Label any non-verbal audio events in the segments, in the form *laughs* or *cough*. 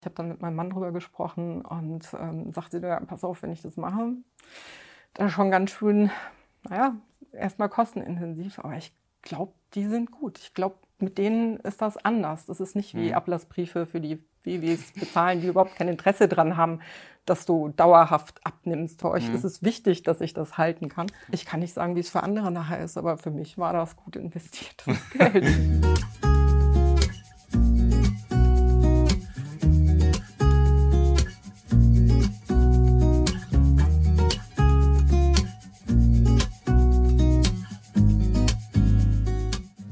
Ich habe dann mit meinem Mann drüber gesprochen und ähm, sagte, ja, pass auf, wenn ich das mache, dann schon ganz schön, naja, erstmal kostenintensiv, aber ich glaube, die sind gut. Ich glaube, mit denen ist das anders. Das ist nicht wie mhm. Ablassbriefe für die WWs bezahlen, die überhaupt kein Interesse dran haben, dass du dauerhaft abnimmst. Für euch mhm. ist es wichtig, dass ich das halten kann. Ich kann nicht sagen, wie es für andere nachher ist, aber für mich war das gut investiertes *laughs* Geld.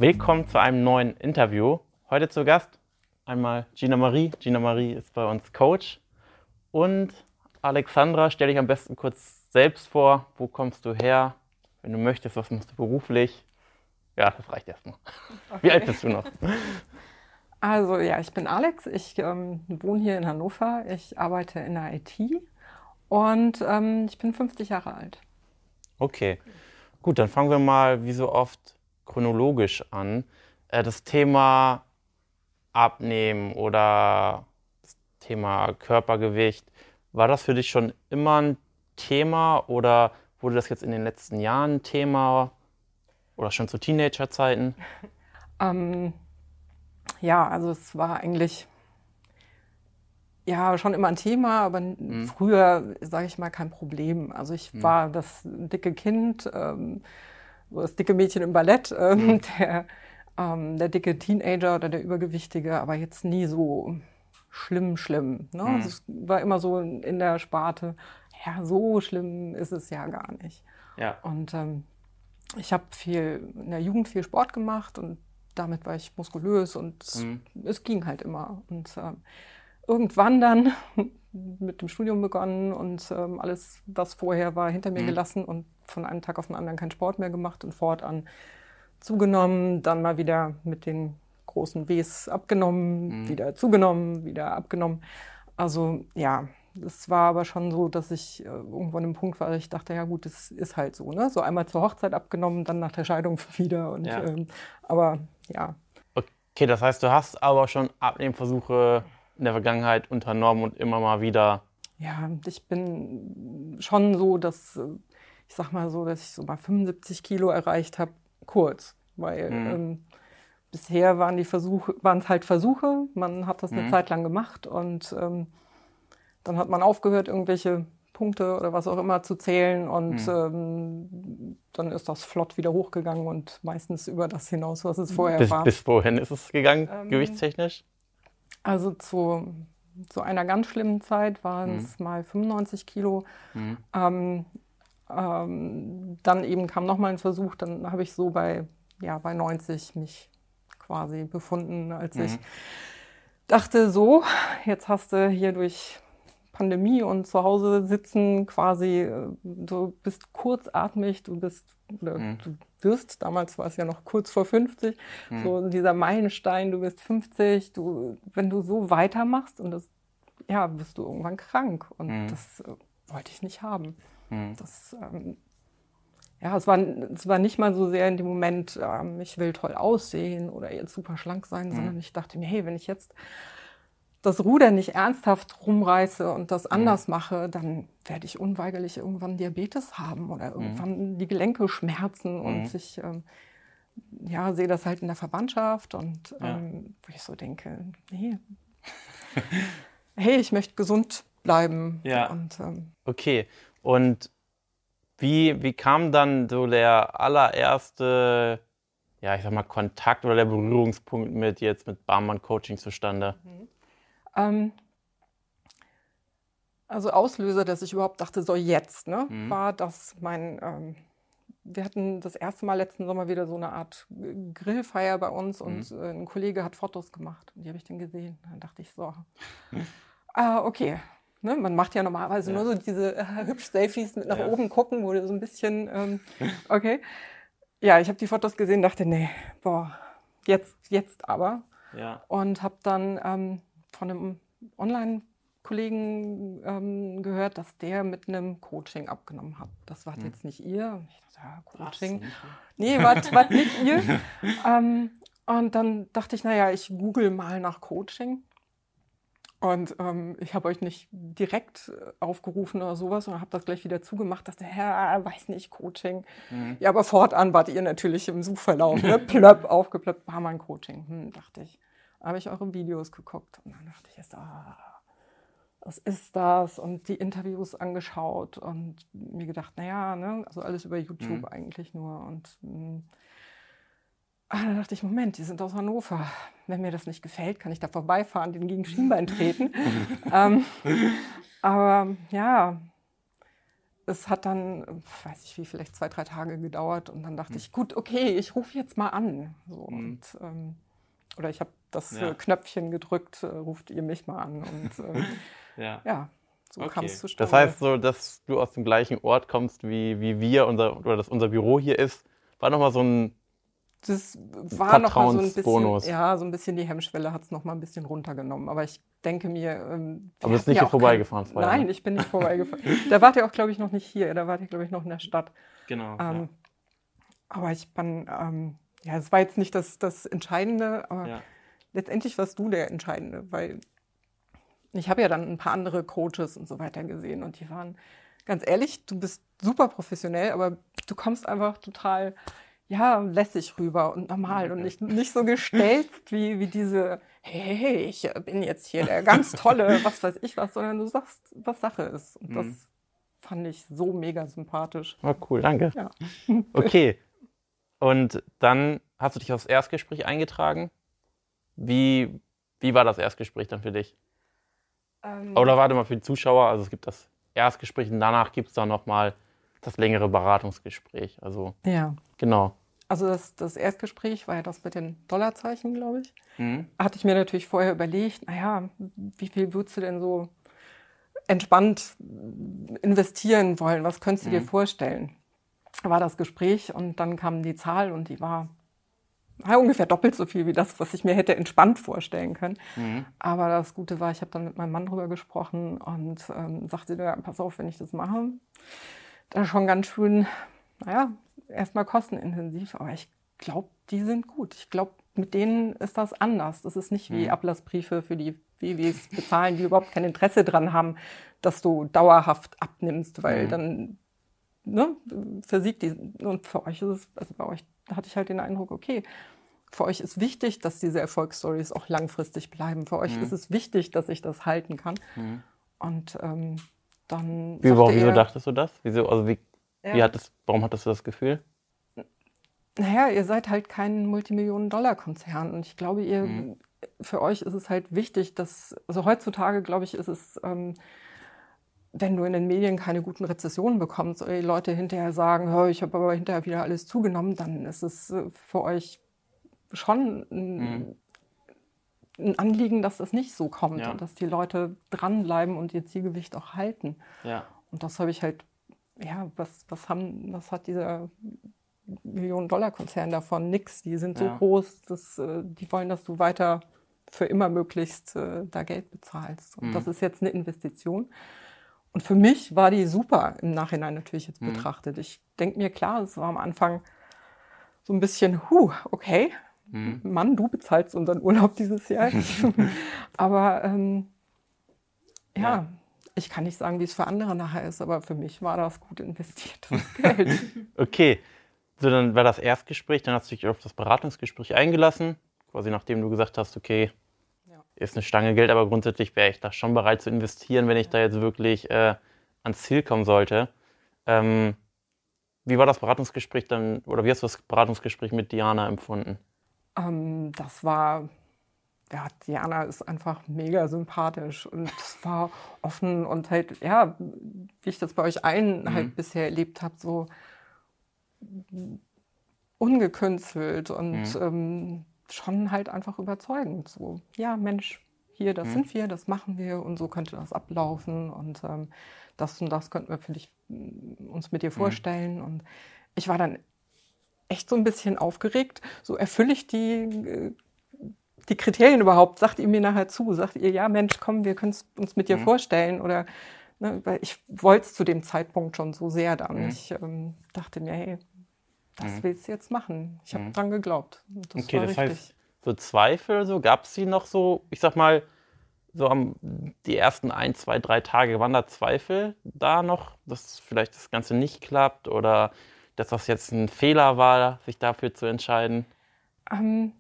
Willkommen zu einem neuen Interview. Heute zu Gast einmal Gina Marie. Gina Marie ist bei uns Coach. Und Alexandra, stell dich am besten kurz selbst vor. Wo kommst du her? Wenn du möchtest, was machst du beruflich? Ja, das reicht erstmal. Okay. Wie alt bist du noch? *laughs* Also ja, ich bin Alex. Ich ähm, wohne hier in Hannover. Ich arbeite in der IT und ähm, ich bin 50 Jahre alt. Okay, gut, dann fangen wir mal wie so oft chronologisch an. Äh, das Thema Abnehmen oder das Thema Körpergewicht, war das für dich schon immer ein Thema oder wurde das jetzt in den letzten Jahren ein Thema oder schon zu Teenagerzeiten? *laughs* Ähm, ja, also es war eigentlich ja schon immer ein Thema, aber mhm. früher, sage ich mal, kein Problem. Also ich mhm. war das dicke Kind. Ähm, das dicke Mädchen im Ballett, ähm, mhm. der, ähm, der dicke Teenager oder der Übergewichtige, aber jetzt nie so schlimm, schlimm. Ne? Mhm. Also es war immer so in der Sparte, ja, so schlimm ist es ja gar nicht. Ja. Und ähm, ich habe viel in der Jugend viel Sport gemacht und damit war ich muskulös und mhm. es ging halt immer. Und ähm, irgendwann dann *laughs* mit dem Studium begonnen und ähm, alles, was vorher war, hinter mir mhm. gelassen und von einem Tag auf den anderen keinen Sport mehr gemacht und fortan zugenommen, dann mal wieder mit den großen Ws abgenommen, mhm. wieder zugenommen, wieder abgenommen. Also ja, es war aber schon so, dass ich äh, irgendwo an einem Punkt war, ich dachte, ja gut, das ist halt so. Ne? So einmal zur Hochzeit abgenommen, dann nach der Scheidung *laughs* wieder. Und, ja. ähm, aber ja. Okay, das heißt, du hast aber schon Abnehmversuche in der Vergangenheit unternommen und immer mal wieder. Ja, ich bin schon so, dass ich sag mal so, dass ich so mal 75 Kilo erreicht habe, kurz. Weil mhm. ähm, bisher waren die Versuche, waren es halt Versuche. Man hat das eine mhm. Zeit lang gemacht und ähm, dann hat man aufgehört, irgendwelche Punkte oder was auch immer zu zählen und mhm. ähm, dann ist das flott wieder hochgegangen und meistens über das hinaus, was es vorher bis, war. Bis wohin ist es gegangen, ähm, gewichtstechnisch? Also zu, zu einer ganz schlimmen Zeit waren es mhm. mal 95 Kilo. Mhm. Ähm, ähm, dann eben kam nochmal ein Versuch, dann habe ich so bei, ja, bei 90 mich quasi befunden, als mhm. ich dachte, so, jetzt hast du hier durch Pandemie und zu Hause sitzen quasi, äh, du bist kurzatmig, du bist, oder mhm. du wirst, damals war es ja noch kurz vor 50, mhm. so dieser Meilenstein, du bist 50, du, wenn du so weitermachst und das, ja, bist du irgendwann krank und mhm. das äh, wollte ich nicht haben. Mhm. Das, ähm, ja, es war, es war nicht mal so sehr in dem Moment, ähm, ich will toll aussehen oder jetzt super schlank sein, sondern ich dachte mir, hey, wenn ich jetzt das Ruder nicht ernsthaft rumreiße und das anders mhm. mache, dann werde ich unweigerlich irgendwann Diabetes haben oder mhm. irgendwann die Gelenke schmerzen und mhm. ich ähm, ja, sehe das halt in der Verwandtschaft und ähm, wo ich so denke, nee, *laughs* hey, ich möchte gesund bleiben. Ja. Und, ähm, okay, und wie, wie kam dann so der allererste, ja, ich sag mal, Kontakt oder der Berührungspunkt mit jetzt mit Barmann Coaching zustande? Mhm. Ähm, also Auslöser, dass ich überhaupt dachte, so jetzt, ne, mhm. war, dass mein, ähm, wir hatten das erste Mal letzten Sommer wieder so eine Art Grillfeier bei uns und mhm. äh, ein Kollege hat Fotos gemacht und die habe ich dann gesehen. Dann dachte ich so, *laughs* ah, okay, Ne, man macht ja normalerweise ja. nur so diese äh, hübsch Selfies mit nach ja. oben gucken, wo du so ein bisschen, ähm, okay. Ja, ich habe die Fotos gesehen, dachte, nee, boah, jetzt, jetzt aber. Ja. Und habe dann ähm, von einem Online-Kollegen ähm, gehört, dass der mit einem Coaching abgenommen hat. Das war hm. jetzt nicht ihr. Ich dachte, ja, Coaching. Ach, nee, war, nicht *laughs* ihr. ähm, und dann dachte ich, naja, ich google mal nach Coaching Und ähm, ich habe euch nicht direkt äh, aufgerufen oder sowas, sondern habe das gleich wieder zugemacht, dachte, Herr, weiß nicht, Coaching. Mhm. Ja, aber fortan wart ihr natürlich im Suchverlauf, ne? plöpp, aufgeplöppt, war mein Coaching. Hm, dachte ich. Habe ich eure Videos geguckt und dann dachte ich erst, ah, was ist das? Und die Interviews angeschaut und mir gedacht, naja, ne? also alles über YouTube mhm. eigentlich nur. Und mh, hm, Ah, da dachte ich, Moment, die sind aus Hannover. Wenn mir das nicht gefällt, kann ich da vorbeifahren, den gegen Schienbein treten. *laughs* ähm, aber ja, es hat dann, weiß ich wie, vielleicht zwei, drei Tage gedauert. Und dann dachte hm. ich, gut, okay, ich rufe jetzt mal an. So, mhm. und, ähm, oder ich habe das ja. Knöpfchen gedrückt, äh, ruft ihr mich mal an. Und *laughs* ähm, ja. ja. So okay. kam es zustande. Das heißt so, dass du aus dem gleichen Ort kommst, wie, wie wir, unser, oder dass unser Büro hier ist. War nochmal so ein das war noch mal so ein bisschen, ja, so ein bisschen die Hemmschwelle hat es noch mal ein bisschen runtergenommen. Aber ich denke mir. Ähm, Aber du bist nicht ja hier vorbeigefahren vorher? Nein, ne? ich bin nicht vorbeigefahren. *laughs* da wart ihr auch, glaube ich, noch nicht hier. Da wart ihr, glaube ich, noch in der Stadt. Genau. Ähm, ja. Aber ich bin, ähm, ja, es war jetzt nicht das, das Entscheidende, aber ja. Letztendlich warst du der Entscheidende, weil ich habe ja dann ein paar andere Coaches und so weiter gesehen und die waren, ganz ehrlich, du bist super professionell, aber du kommst einfach total ja, lässig rüber und normal und nicht, nicht so gestelzt *laughs* wie, wie diese, hey, ich bin jetzt hier der ganz tolle, was weiß ich was, sondern du sagst, was Sache ist. Und das mhm. fand ich so mega sympathisch. Oh, cool, danke. Ja. Okay. Und dann hast du dich aufs Erstgespräch eingetragen. Wie, wie war das Erstgespräch dann für dich? Ähm, Oder warte mal für die Zuschauer, also es gibt das Erstgespräch und danach gibt es dann nochmal das längere Beratungsgespräch. Also ja. genau. Also das, das Erstgespräch war ja das mit den Dollarzeichen, glaube ich. Mhm. Hatte ich mir natürlich vorher überlegt, naja, wie viel würdest du denn so entspannt investieren wollen? Was könntest du mhm. dir vorstellen? War das Gespräch und dann kam die Zahl und die war ja, ungefähr doppelt so viel wie das, was ich mir hätte entspannt vorstellen können. Mhm. Aber das Gute war, ich habe dann mit meinem Mann drüber gesprochen und ähm, sagte, ja, pass auf, wenn ich das mache, dann schon ganz schön, naja, erstmal kostenintensiv, aber ich glaube, die sind gut. Ich glaube, mit denen ist das anders. Das ist nicht wie mhm. Ablassbriefe für die WWs bezahlen, die überhaupt kein Interesse daran haben, dass du dauerhaft abnimmst, weil mhm. dann ne, versiegt die. Und für euch ist es, also bei euch hatte ich halt den Eindruck, okay, für euch ist wichtig, dass diese Erfolgsstories auch langfristig bleiben. Für euch mhm. ist es wichtig, dass ich das halten kann. Mhm. Und ähm, dann. Wie, warum, wieso dachtest du das? Wieso, also wie, ja. wie hattest, warum hattest du das Gefühl? Naja, ihr seid halt kein Multimillionen-Dollar-Konzern. Und ich glaube, ihr, mhm. für euch ist es halt wichtig, dass, also heutzutage, glaube ich, ist es, ähm, wenn du in den Medien keine guten Rezessionen bekommst oder die Leute hinterher sagen, ich habe aber hinterher wieder alles zugenommen, dann ist es äh, für euch schon ein, mhm. ein Anliegen, dass das nicht so kommt ja. und dass die Leute dranbleiben und ihr Zielgewicht auch halten. Ja. Und das habe ich halt, ja, was, was, haben, was hat dieser Millionen-Dollar-Konzern davon, nix. Die sind so ja. groß, dass, äh, die wollen, dass du weiter für immer möglichst äh, da Geld bezahlst. Und mhm. das ist jetzt eine Investition. Und für mich war die super im Nachhinein natürlich jetzt mhm. betrachtet. Ich denke mir, klar, es war am Anfang so ein bisschen, huh, okay, mhm. Mann, du bezahlst unseren Urlaub dieses Jahr. *laughs* aber ähm, ja, ja, ich kann nicht sagen, wie es für andere nachher ist, aber für mich war das gut investiertes *laughs* Geld. okay. So, dann war das Erstgespräch, dann hast du dich auf das Beratungsgespräch eingelassen, quasi nachdem du gesagt hast, okay. Ist eine Stange Geld, aber grundsätzlich wäre ich da schon bereit zu investieren, wenn ich da jetzt wirklich äh, ans Ziel kommen sollte. Ähm, wie war das Beratungsgespräch dann, oder wie hast du das Beratungsgespräch mit Diana empfunden? Ähm, das war, ja, Diana ist einfach mega sympathisch und es war offen und halt, ja, wie ich das bei euch allen mhm. halt bisher erlebt habe, so ungekünstelt und mhm. ähm, schon halt einfach überzeugend. So, ja, Mensch, hier, das mhm. sind wir, das machen wir und so könnte das ablaufen und ähm, das und das könnten wir für dich, mm, uns mit dir mhm. vorstellen. Mhm. Und ich war dann echt so ein bisschen aufgeregt. So erfülle ich die, äh, die Kriterien überhaupt? Sagt ihr mir nachher zu? Sagt ihr, ja, Mensch, komm, wir können es uns mit dir mhm. vorstellen? Oder ne, weil ich wollte es zu dem Zeitpunkt schon so sehr dann. Mhm. Ich ähm, dachte mir, hey, das mhm. willst du jetzt machen. Ich habe mhm. dran geglaubt. Das okay, das richtig. heißt, so Zweifel, so gab es die noch so, ich sag mal, so am, die ersten ein, zwei, drei Tage, waren da Zweifel da noch, dass vielleicht das Ganze nicht klappt oder dass das jetzt ein Fehler war, sich dafür zu entscheiden? Ähm,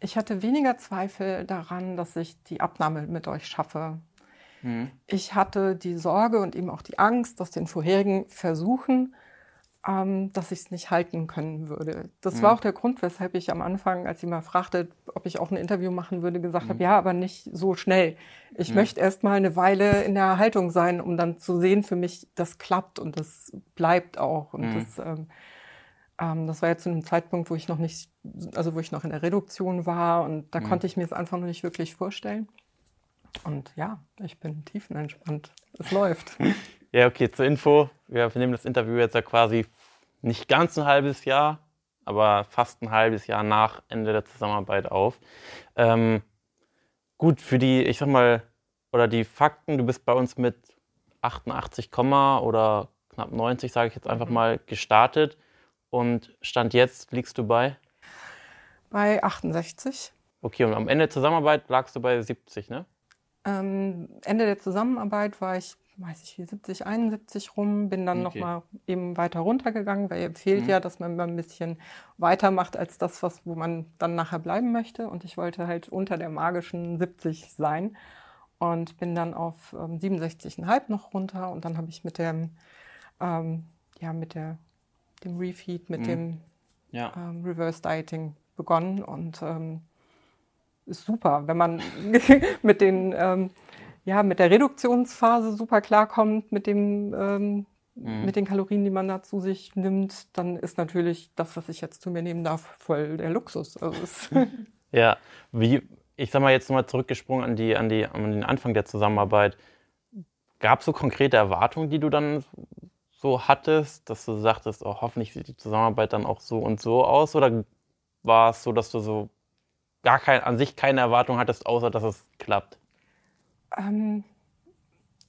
ich hatte weniger Zweifel daran, dass ich die Abnahme mit euch schaffe. Mhm. Ich hatte die Sorge und eben auch die Angst aus den vorherigen Versuchen, ähm, dass ich es nicht halten können würde. Das mhm. war auch der Grund, weshalb ich am Anfang, als sie mal fragte, ob ich auch ein Interview machen würde, gesagt mhm. habe, ja, aber nicht so schnell. Ich mhm. möchte erst mal eine Weile in der Haltung sein, um dann zu sehen, für mich, das klappt und das bleibt auch. Und mhm. das, ähm, ähm, das war ja zu einem Zeitpunkt, wo ich noch nicht, also wo ich noch in der Reduktion war und da mhm. konnte ich mir es einfach noch nicht wirklich vorstellen. Und ja, ich bin tiefenentspannt. Es läuft. *laughs* Ja, okay, zur Info. Wir nehmen das Interview jetzt ja quasi nicht ganz ein halbes Jahr, aber fast ein halbes Jahr nach Ende der Zusammenarbeit auf. Ähm, gut, für die, ich sag mal, oder die Fakten, du bist bei uns mit 88, oder knapp 90, sage ich jetzt einfach mhm. mal, gestartet. Und Stand jetzt liegst du bei? Bei 68. Okay, und am Ende der Zusammenarbeit lagst du bei 70, ne? Ähm, Ende der Zusammenarbeit war ich weiß ich wie, 70, 71 rum, bin dann okay. nochmal eben weiter runtergegangen, weil ihr empfiehlt mhm. ja, dass man immer ein bisschen weitermacht als das, was, wo man dann nachher bleiben möchte. Und ich wollte halt unter der magischen 70 sein und bin dann auf ähm, 67,5 noch runter und dann habe ich mit dem, ähm, ja, mit der, dem Refeed, mit mhm. dem ja. ähm, Reverse Dieting begonnen und ähm, ist super, wenn man *laughs* mit den ähm, ja, mit der Reduktionsphase super klarkommt, mit, dem, ähm, mhm. mit den Kalorien, die man da zu sich nimmt, dann ist natürlich das, was ich jetzt zu mir nehmen darf, voll der Luxus. Also *laughs* ja, wie, ich sag mal jetzt nochmal zurückgesprungen an, die, an, die, an den Anfang der Zusammenarbeit. Gab es so konkrete Erwartungen, die du dann so hattest, dass du sagtest, oh, hoffentlich sieht die Zusammenarbeit dann auch so und so aus? Oder war es so, dass du so gar kein, an sich keine Erwartung hattest, außer dass es klappt? Ähm,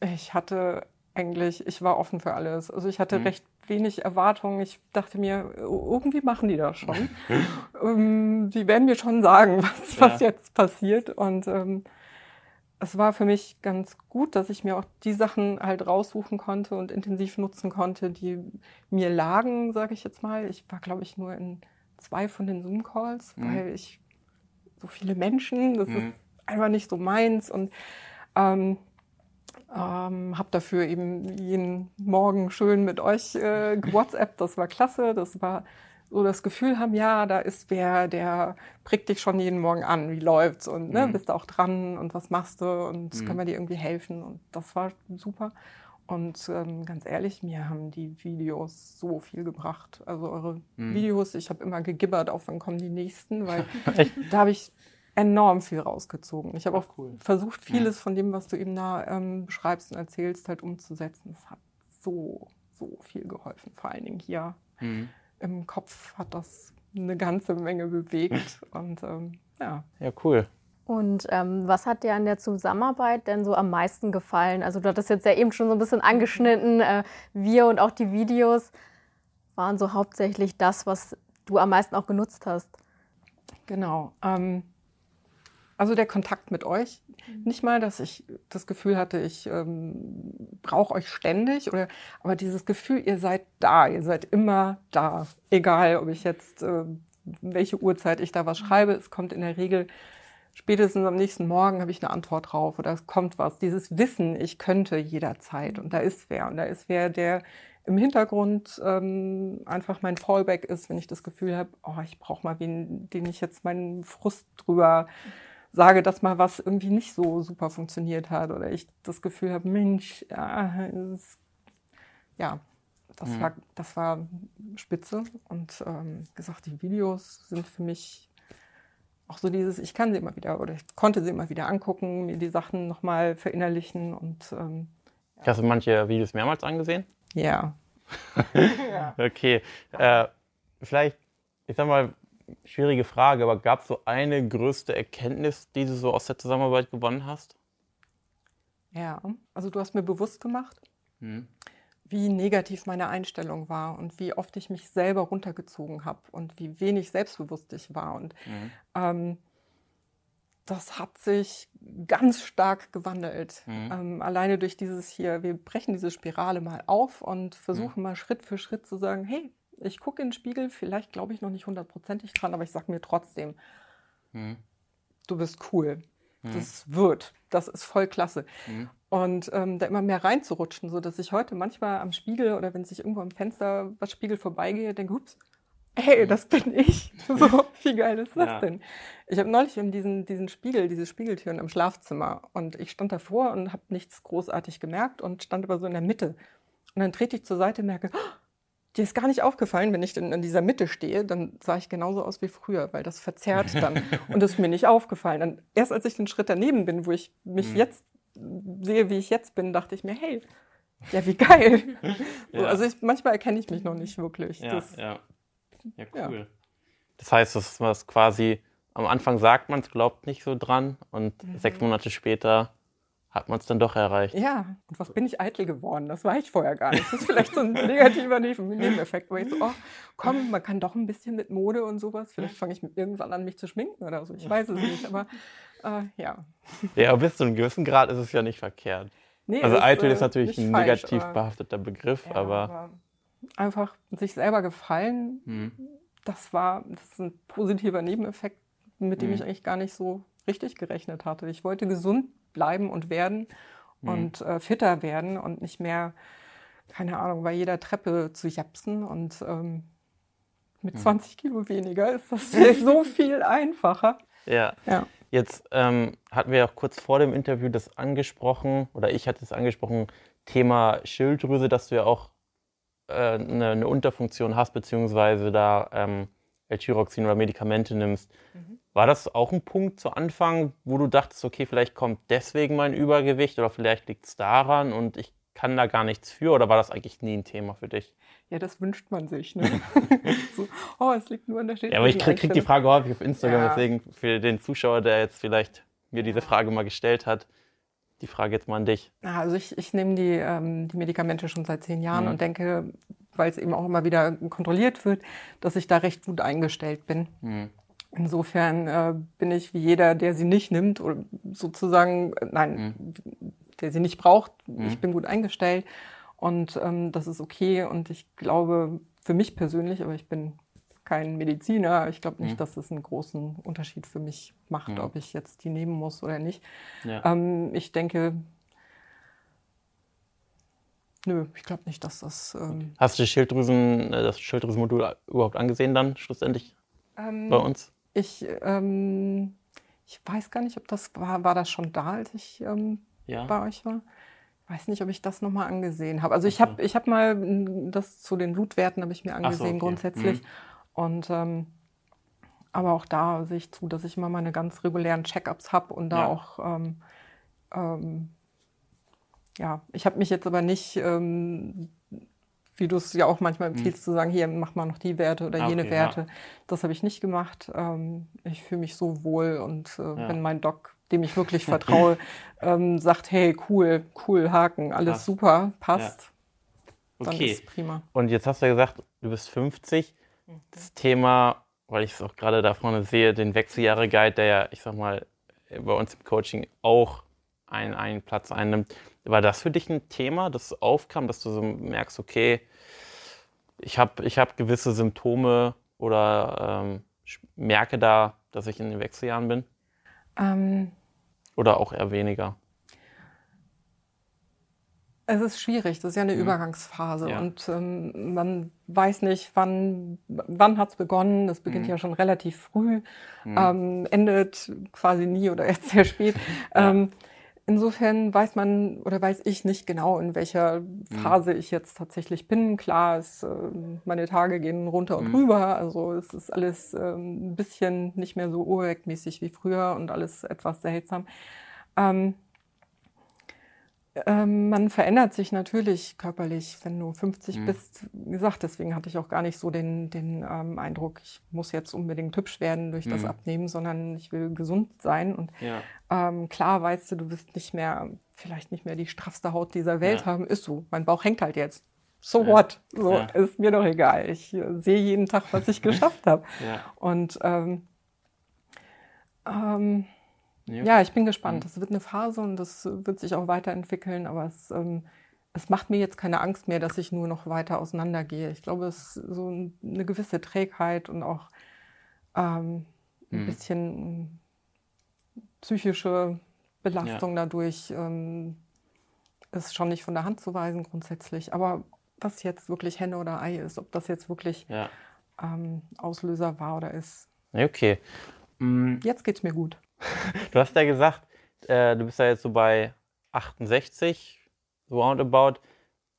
ich hatte eigentlich, ich war offen für alles. Also ich hatte mhm. recht wenig Erwartungen. Ich dachte mir, irgendwie machen die das schon. *laughs* ähm, die werden mir schon sagen, *laughs* was, ja. was jetzt passiert. Und ähm, es war für mich ganz gut, dass ich mir auch die Sachen halt raussuchen konnte und intensiv nutzen konnte, die mir lagen, sage ich jetzt mal. Ich war, glaube ich, nur in zwei von den Zoom-Calls, mhm. weil ich so viele Menschen, das mhm. ist einfach nicht so meins. Und ähm, ähm, habe dafür eben jeden Morgen schön mit euch äh, WhatsApp, das war klasse. Das war so das Gefühl haben, ja, da ist wer, der prickt dich schon jeden Morgen an, wie läuft's und ne, mhm. bist du auch dran und was machst du und mhm. können wir dir irgendwie helfen und das war super. Und ähm, ganz ehrlich, mir haben die Videos so viel gebracht. Also eure mhm. Videos, ich habe immer gegibbert, auf wann kommen die nächsten, weil *laughs* da habe ich enorm viel rausgezogen. Ich habe auch cool. versucht, vieles ja. von dem, was du eben da ähm, beschreibst und erzählst, halt umzusetzen. Es hat so, so viel geholfen. Vor allen Dingen hier mhm. im Kopf hat das eine ganze Menge bewegt. *laughs* und ähm, ja. Ja, cool. Und ähm, was hat dir an der Zusammenarbeit denn so am meisten gefallen? Also du hattest jetzt ja eben schon so ein bisschen angeschnitten, äh, wir und auch die Videos waren so hauptsächlich das, was du am meisten auch genutzt hast. Genau. Ähm, also der Kontakt mit euch. Mhm. Nicht mal, dass ich das Gefühl hatte, ich ähm, brauche euch ständig, oder, aber dieses Gefühl, ihr seid da, ihr seid immer da. Egal, ob ich jetzt, äh, welche Uhrzeit ich da was mhm. schreibe, es kommt in der Regel spätestens am nächsten Morgen habe ich eine Antwort drauf oder es kommt was. Dieses Wissen, ich könnte jederzeit und da ist wer und da ist wer, der im Hintergrund ähm, einfach mein Fallback ist, wenn ich das Gefühl habe, oh, ich brauche mal wen, den ich jetzt meinen Frust drüber sage, dass mal was irgendwie nicht so super funktioniert hat oder ich das Gefühl habe, Mensch, ja, ist, ja das, mhm. war, das war spitze. Und ähm, gesagt, die Videos sind für mich auch so dieses, ich kann sie immer wieder oder ich konnte sie immer wieder angucken, mir die Sachen nochmal verinnerlichen und ähm, ja. Hast du manche Videos mehrmals angesehen? Ja. ja. *laughs* Okay. Äh, vielleicht, ich sag mal, schwierige Frage, aber gab es so eine größte Erkenntnis, die du so aus der Zusammenarbeit gewonnen hast? Ja, also du hast mir bewusst gemacht, hm. wie negativ meine Einstellung war und wie oft ich mich selber runtergezogen habe und wie wenig selbstbewusst ich war. Und hm. ähm, das hat sich ganz stark gewandelt. Mhm. Ähm, alleine durch dieses hier, wir brechen diese Spirale mal auf und versuchen mhm. mal Schritt für Schritt zu sagen, hey, ich gucke in den Spiegel, vielleicht glaube ich noch nicht hundertprozentig dran, aber ich sage mir trotzdem, mhm. du bist cool. Mhm. Das wird, das ist voll klasse. Mhm. Und ähm, da immer mehr reinzurutschen, so dass ich heute manchmal am Spiegel oder wenn ich irgendwo am Fenster was Spiegel vorbeigehe, denke, ups, hey, das bin ich. *laughs* So, wie geil ist das ja. denn? Ich habe neulich in diesen, diesen Spiegel, diese Spiegeltüren im Schlafzimmer und ich stand davor und habe nichts großartig gemerkt und stand aber so in der Mitte. Und dann trete ich zur Seite und merke, oh, dir ist gar nicht aufgefallen, wenn ich in, in, dieser Mitte stehe, dann sah ich genauso aus wie früher, weil das verzerrt *laughs* dann. und das ist mir nicht aufgefallen. Und erst als ich den Schritt daneben bin, wo ich mich mhm. jetzt sehe, wie ich jetzt bin, dachte ich mir, hey, ja, wie geil. *laughs* ja. So, also ich, manchmal erkenne ich mich noch nicht wirklich. Ja, das, ja. Ja, cool. Das heißt, das ist was quasi, am Anfang sagt man es, glaubt nicht so dran und mhm. sechs Monate später hat man es dann doch erreicht. Ja, und was bin ich eitel geworden? Das war ich vorher gar nicht. Das ist vielleicht so ein negativer Nebeneffekt, weil ich so, oh, komm, man kann doch ein bisschen mit Mode und sowas. Vielleicht fange ich irgendwann an, mich zu schminken oder so. Ich weiß es nicht, aber äh, ja. Ja, aber bis zu einem gewissen Grad ist es ja nicht verkehrt. Nee, also eitel ist äh, natürlich ein falsch, negativ behafteter Begriff, ja, aber, aber einfach sich selber gefallen. Mhm. Das war das ist ein positiver Nebeneffekt, mit dem mhm. ich eigentlich gar nicht so richtig gerechnet hatte. Ich wollte gesund bleiben und werden mhm. und äh, fitter werden und nicht mehr, keine Ahnung, bei jeder Treppe zu japsen und ähm, mit 20 Kilo weniger ist das *laughs* so viel einfacher. Ja. ja. Jetzt ähm, hatten wir auch kurz vor dem Interview das angesprochen, oder ich hatte es angesprochen, Thema Schilddrüse, dass du ja auch äh, eine, eine, Unterfunktion hast, beziehungsweise da ähm, L-Tyroxin oder Medikamente nimmst. Mhm. War das auch ein Punkt zu Anfang, wo du dachtest, okay, vielleicht kommt deswegen mein Übergewicht oder vielleicht liegt es daran und ich kann da gar nichts für oder war das eigentlich nie ein Thema für dich? Ja, das wünscht man sich. Ne? *laughs* so, oh, es liegt nur an der Stelle. Ja, aber ich kriege krieg die Frage häufig auf Instagram, ja. deswegen für den Zuschauer, der jetzt vielleicht mir diese Frage mal gestellt hat, die Frage jetzt mal an dich. Also ich, ich nehme die, ähm, die Medikamente schon seit zehn Jahren mhm. und denke, weil es eben auch immer wieder kontrolliert wird, dass ich da recht gut eingestellt bin. Mhm. Insofern äh, bin ich wie jeder, der sie nicht nimmt, oder sozusagen, äh, nein, mhm. der sie nicht braucht. Mhm. Ich bin gut eingestellt und ähm, das ist okay. Und ich glaube, für mich persönlich, aber ich bin kein Mediziner. Ich glaube nicht, mhm. dass es einen großen Unterschied für mich macht, mhm. ob ich jetzt die nehmen muss oder nicht. Ja. Ähm, ich denke, nö, ich glaube nicht, dass das. Ähm Hast du Schilddrüsen, äh, das Schilddrüsenmodul überhaupt angesehen dann schlussendlich ähm, bei uns? Ich, ähm, ich weiß gar nicht, ob das war, war das schon da, als ich ähm, ja. bei euch war weiß nicht, ob ich das nochmal angesehen habe. Also ich habe ich hab mal das zu den Blutwerten habe ich mir angesehen so, okay. grundsätzlich. Mhm. Und ähm, aber auch da sehe ich zu, dass ich immer meine ganz regulären Check-ups habe und da ja. auch ähm, ähm, ja, ich habe mich jetzt aber nicht, ähm, wie du es ja auch manchmal empfiehlst, hm. zu sagen, hier mach mal noch die Werte oder jene okay, Werte. Ja. Das habe ich nicht gemacht. Ähm, ich fühle mich so wohl und äh, ja. wenn mein Doc, dem ich wirklich *laughs* vertraue, ähm, sagt, hey, cool, cool, Haken, alles Krass. super, passt, dann okay. ist prima. Und jetzt hast du ja gesagt, du bist 50 das Thema, weil ich es auch gerade da vorne sehe, den Wechseljahre-Guide, der ja, ich sag mal, bei uns im Coaching auch einen, einen Platz einnimmt. War das für dich ein Thema, das aufkam, dass du so merkst, okay, ich habe ich hab gewisse Symptome oder ähm, merke da, dass ich in den Wechseljahren bin? Ähm, oder auch eher weniger? Es ist schwierig, das ist ja eine mhm. Übergangsphase ja. und ähm, man weiß nicht, wann, wann hat es begonnen. Das beginnt mhm. ja schon relativ früh, mhm. ähm, endet quasi nie oder *laughs* erst sehr spät. ja. Ähm, insofern weiß man oder weiß ich nicht genau, in welcher mhm. Phase ich jetzt tatsächlich bin. Klar, es, äh, meine Tage gehen runter und mhm. rüber, also es ist alles äh, ein bisschen nicht mehr so urweckmäßig wie früher und alles etwas seltsam. Ähm, ähm, man verändert sich natürlich körperlich, wenn du 50 mhm. bist. Wie gesagt, deswegen hatte ich auch gar nicht so den, den ähm, Eindruck, ich muss jetzt unbedingt hübsch werden durch mhm. das Abnehmen, sondern ich will gesund sein. Und ja. ähm, klar weißt du, du wirst nicht mehr, vielleicht nicht mehr die straffste Haut dieser Welt ja. haben. Ist so. Mein Bauch hängt halt jetzt. So ja. what? So ist mir doch egal. Ich äh, sehe jeden Tag, was ich *laughs* geschafft habe. Und ähm, ähm, Ja. ja, ich bin gespannt. Das wird eine Phase und das wird sich auch weiterentwickeln, aber es, ähm, es macht mir jetzt keine Angst mehr, dass ich nur noch weiter auseinandergehe. Ich glaube, es ist so eine gewisse Trägheit und auch ähm, ein mhm. bisschen psychische Belastung ja. dadurch ähm, ist schon nicht von der Hand zu weisen grundsätzlich. Aber was jetzt wirklich Henne oder Ei ist, ob das jetzt wirklich ja. ähm, Auslöser war oder ist. Okay. Mhm. Jetzt geht's mir gut. Du hast ja gesagt, äh, du bist ja jetzt so bei 68, so roundabout.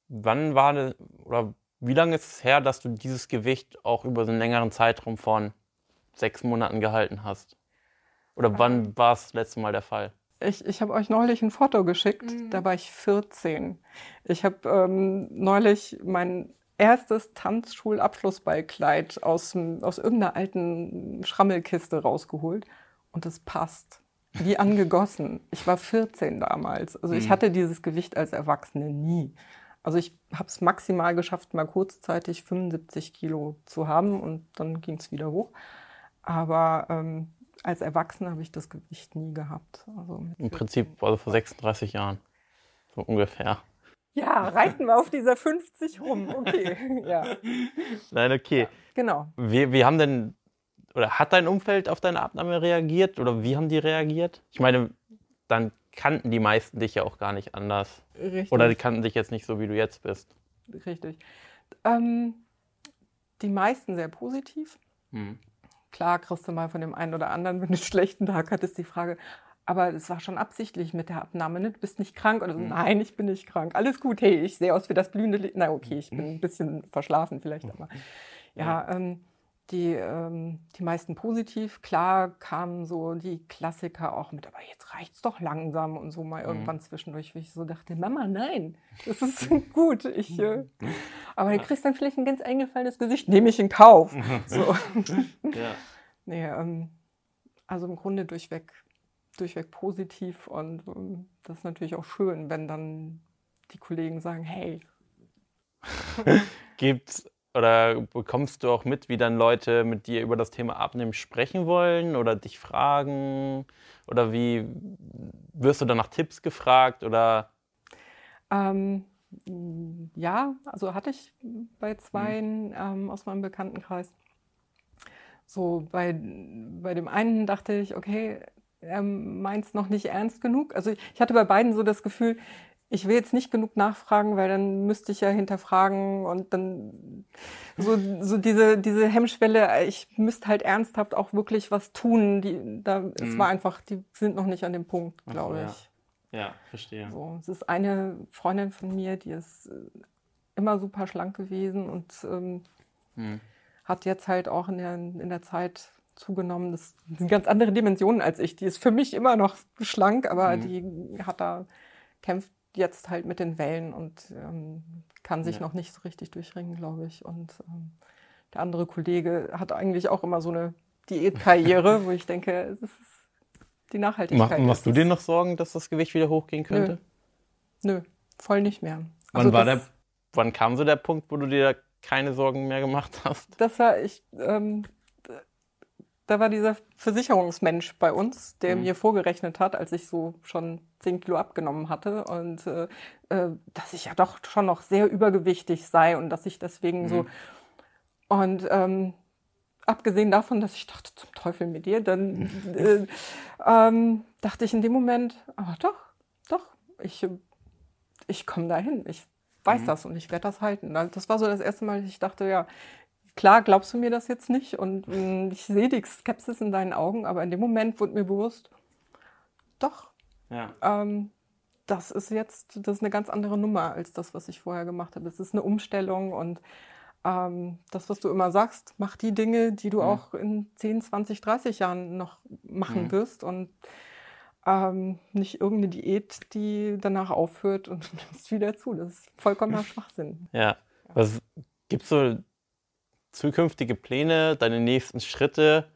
Wann war das, oder wie lange ist es her, dass du dieses Gewicht auch über so einen längeren Zeitraum von sechs Monaten gehalten hast? Oder wann ähm. war es das letzte Mal der Fall? Ich, ich habe euch neulich ein Foto geschickt, mhm. da war ich 14. Ich habe ähm, neulich mein erstes Tanzschulabschlussballkleid aus, aus irgendeiner alten Schrammelkiste rausgeholt und es passt. Wie angegossen. Ich war 14 damals. Also ich mhm. hatte dieses Gewicht als Erwachsene nie. Also ich habe es maximal geschafft, mal kurzzeitig 75 Kilo zu haben und dann ging es wieder hoch. Aber ähm, als Erwachsene habe ich das Gewicht nie gehabt. Also Im Prinzip also vor 36 Jahren. So ungefähr. Ja, reiten wir auf dieser 50 rum. Okay. *laughs* ja. Nein, okay. Genau. Wie, wie haben denn oder hat dein Umfeld auf deine Abnahme reagiert oder wie haben die reagiert? Ich meine, dann kannten die meisten dich ja auch gar nicht anders. Richtig. Oder die kannten dich jetzt nicht so, wie du jetzt bist. Richtig. Ähm, die meisten sehr positiv. Hm. Klar kriegst du mal von dem einen oder anderen, wenn du einen schlechten Tag hattest, die Frage, aber es war schon absichtlich mit der Abnahme, ne? Du bist nicht krank oder so, hm. nein, ich bin nicht krank. Alles gut, hey, ich sehe aus wie das blühende Licht. Na okay, ich bin ein bisschen verschlafen vielleicht, aber ja, ähm, die, ähm, die meisten positiv. Klar kamen so die Klassiker auch mit, aber jetzt reicht es doch langsam und so mal mhm. irgendwann zwischendurch, wo ich so dachte, Mama, nein, das ist *laughs* gut. Ich, äh, *laughs* aber du kriegst dann vielleicht ein ganz eingefallenes Gesicht, nehme ich in Kauf. *laughs* so. ja. Nee, ähm, also im Grunde durchweg, durchweg positiv und ähm, das ist natürlich auch schön, wenn dann die Kollegen sagen, hey. Gibt's oder bekommst du auch mit, wie dann Leute mit dir über das Thema Abnehmen sprechen wollen oder dich fragen? Oder wie wirst du dann nach Tipps gefragt? Oder? Ähm, ja, also hatte ich bei zwei mhm. ähm, aus meinem Bekanntenkreis. So, bei, bei dem einen dachte ich, okay, er meint es noch nicht ernst genug. Also ich hatte bei beiden so das Gefühl, ich will jetzt nicht genug nachfragen, weil dann müsste ich ja hinterfragen und dann so, so diese, diese Hemmschwelle, ich müsste halt ernsthaft auch wirklich was tun. Die, da, mhm. Es war einfach, die sind noch nicht an dem Punkt, glaube so, ich. Ja, ja verstehe. So, es ist eine Freundin von mir, die ist äh, immer super schlank gewesen und ähm, mhm. hat jetzt halt auch in der, in der Zeit zugenommen. Das sind ganz andere Dimensionen als ich. Die ist für mich immer noch schlank, aber mhm. die hat da kämpft jetzt halt mit den Wellen und ähm, kann sich ja. noch nicht so richtig durchringen, glaube ich. Und ähm, der andere Kollege hat eigentlich auch immer so eine Diätkarriere, wo ich denke, es ist die Nachhaltigkeit. Mach, machst du dir noch Sorgen, dass das Gewicht wieder hochgehen könnte? Nö, Nö voll nicht mehr. Wann, also war der, wann kam so der Punkt, wo du dir keine Sorgen mehr gemacht hast? Das war, ich, ähm, da war dieser Versicherungsmensch bei uns, der mhm. mir vorgerechnet hat, als ich so schon 10 Kilo abgenommen hatte und äh, äh, dass ich ja doch schon noch sehr übergewichtig sei und dass ich deswegen mhm. so und ähm, abgesehen davon, dass ich dachte, zum Teufel mit dir, dann *laughs* äh, ähm, dachte ich in dem Moment, aber doch, doch, ich, ich komme dahin, ich weiß mhm. das und ich werde das halten. Das war so das erste Mal, dass ich dachte, ja, klar glaubst du mir das jetzt nicht und mh, mm, ich sehe die Skepsis in deinen Augen, aber in dem Moment wurde mir bewusst, doch, ja. ähm, das ist jetzt, das ist eine ganz andere Nummer als das, was ich vorher gemacht habe. Es ist eine Umstellung und ähm, das, was du immer sagst, mach die Dinge, die du mhm. auch in 10, 20, 30 Jahren noch machen mhm. wirst und ähm, nicht irgendeine Diät, die danach aufhört und *laughs* du nimmst wieder zu. Das ist vollkommener Schwachsinn. Ja. Was gibt es so zukünftige Pläne, deine nächsten Schritte?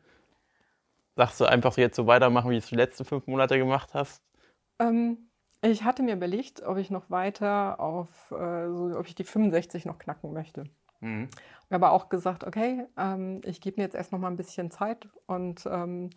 Sagst du einfach jetzt so weitermachen, wie du es die letzten fünf Monate gemacht hast? Ähm, ich hatte mir überlegt, ob ich noch weiter auf, äh, so, ob ich die 65 noch knacken möchte. Mhm. Ich habe auch gesagt, okay, ähm, ich gebe mir jetzt erst noch mal ein bisschen Zeit und ähm,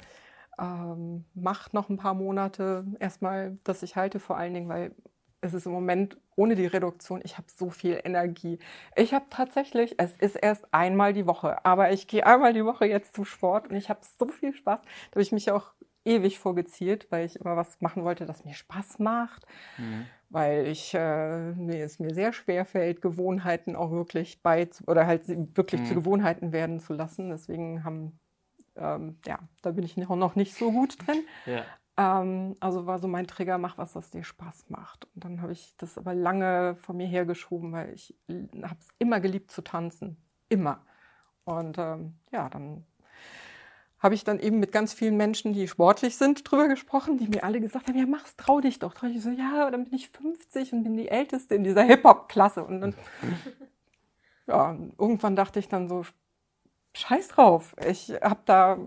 ähm, mach noch ein paar Monate erstmal, dass ich halte, vor allen Dingen, weil es ist im Moment ohne die Reduktion, ich habe so viel Energie. Ich habe tatsächlich, es ist erst einmal die Woche, aber ich gehe einmal die Woche jetzt zum Sport und ich habe so viel Spaß. Da habe ich mich auch ewig vorgezielt, weil ich immer was machen wollte, das mir Spaß macht. Mhm. Weil ich äh, mir es mir sehr schwer fällt, Gewohnheiten auch wirklich bei oder halt wirklich mhm. zu Gewohnheiten werden zu lassen. Deswegen haben ähm, ja, da bin ich noch nicht so gut drin. Ja. Ähm, also war so mein Trigger, mach was, was dir Spaß macht. Und dann habe ich das aber lange von mir hergeschoben, weil ich habe es immer geliebt zu tanzen. Immer. Und ähm, ja, dann habe ich dann eben mit ganz vielen Menschen, die sportlich sind, drüber gesprochen, die mir alle gesagt haben, ja, mach's, trau dich doch. Trau dich so, ja, dann bin ich 50 und bin die Älteste in dieser Hip-Hop-Klasse. Und dann, *laughs* ja, irgendwann dachte ich dann so, scheiß drauf. Ich habe da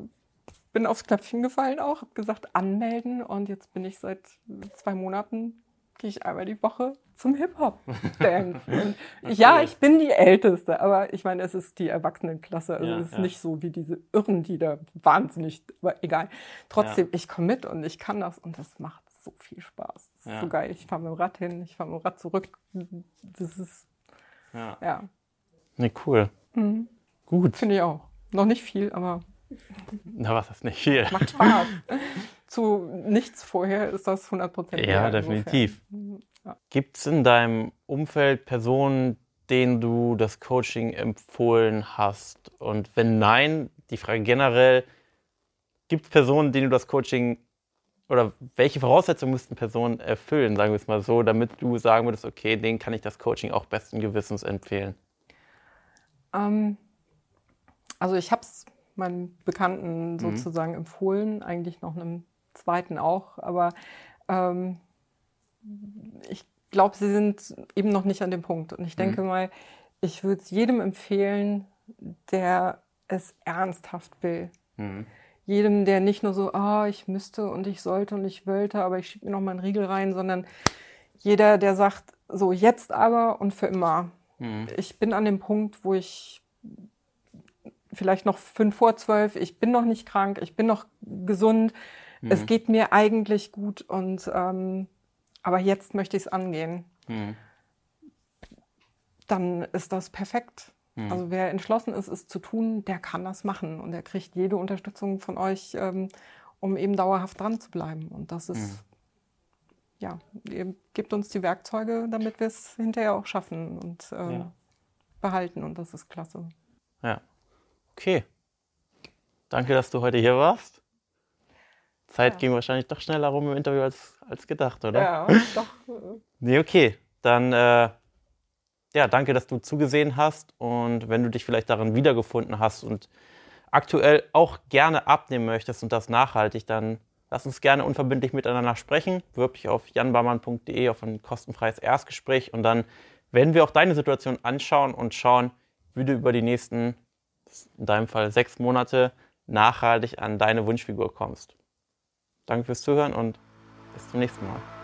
bin aufs Knöpfchen gefallen auch, habe gesagt anmelden und jetzt bin ich seit zwei Monaten gehe ich einmal die Woche zum Hip-Hop Dance. *laughs* okay. Ja, ich bin die Älteste, aber ich meine, es ist die Erwachsenenklasse, also ja, es ist ja. nicht so wie diese Irren, die da wahnsinnig, aber egal. Trotzdem, ja. ich komme mit und ich kann das und das macht so viel Spaß. Das ist so geil. Ich fahre mit dem Rad hin, ich fahre mit dem Rad zurück. Das ist ja. ja. Nee, cool. Mhm. Gut. Finde ich auch. Noch nicht viel, aber. Na, was ist nicht viel? Macht Spaß. Zu nichts vorher ist das 100% Ja, definitiv. Ja. Gibt es in deinem Umfeld Personen, denen du das Coaching empfohlen hast? Und wenn nein, die Frage generell, gibt es Personen, denen du das Coaching oder welche Voraussetzungen müssten Personen erfüllen, sagen wir es mal so, damit du sagen würdest, okay, denen kann ich das Coaching auch besten Gewissens empfehlen? Ähm, also ich habe es meinem Bekannten mhm. sozusagen mhm. empfohlen, eigentlich noch einem zweiten auch, aber ähm, ich glaube, sie sind eben noch nicht an dem Punkt. Und ich mhm. denke mal, ich würde es jedem empfehlen, der es ernsthaft will. Mhm. Jedem, der nicht nur so, ah, oh, ich müsste und ich sollte und ich wollte, aber ich schiebe mir noch mal einen Riegel rein, sondern jeder, der sagt, so jetzt aber und für immer. Mhm. Ich bin an dem Punkt, wo ich vielleicht noch fünf vor zwölf, ich bin noch nicht krank, ich bin noch gesund, mhm. es geht mir eigentlich gut und ähm, aber jetzt möchte ich es angehen. Mhm. Dann ist das perfekt. Mhm. Also wer entschlossen ist, es zu tun, der kann das machen und er kriegt jede Unterstützung von euch, ähm, um eben dauerhaft dran zu bleiben. Und das ist mhm. ja, ihr gebt uns die Werkzeuge, damit wir es hinterher auch schaffen und äh, ja. behalten. Und das ist klasse. Ja. Okay. Danke, dass du heute hier warst. Zeit ja. ging wahrscheinlich doch schneller rum im Interview als, als gedacht, oder? Ja, *laughs* doch. nee, okay. Dann äh, ja, danke, dass du zugesehen hast und wenn du dich vielleicht darin wiedergefunden hast und aktuell auch gerne abnehmen möchtest und das nachhaltig, dann lass uns gerne unverbindlich miteinander sprechen. Bewirb dich auf janbarmann.de auf ein kostenfreies Erstgespräch und dann werden wir auch deine Situation anschauen und schauen, wie du über die nächsten in deinem Fall sechs Monate nachhaltig an deine Wunschfigur kommst. Danke fürs Zuhören und bis zum nächsten Mal.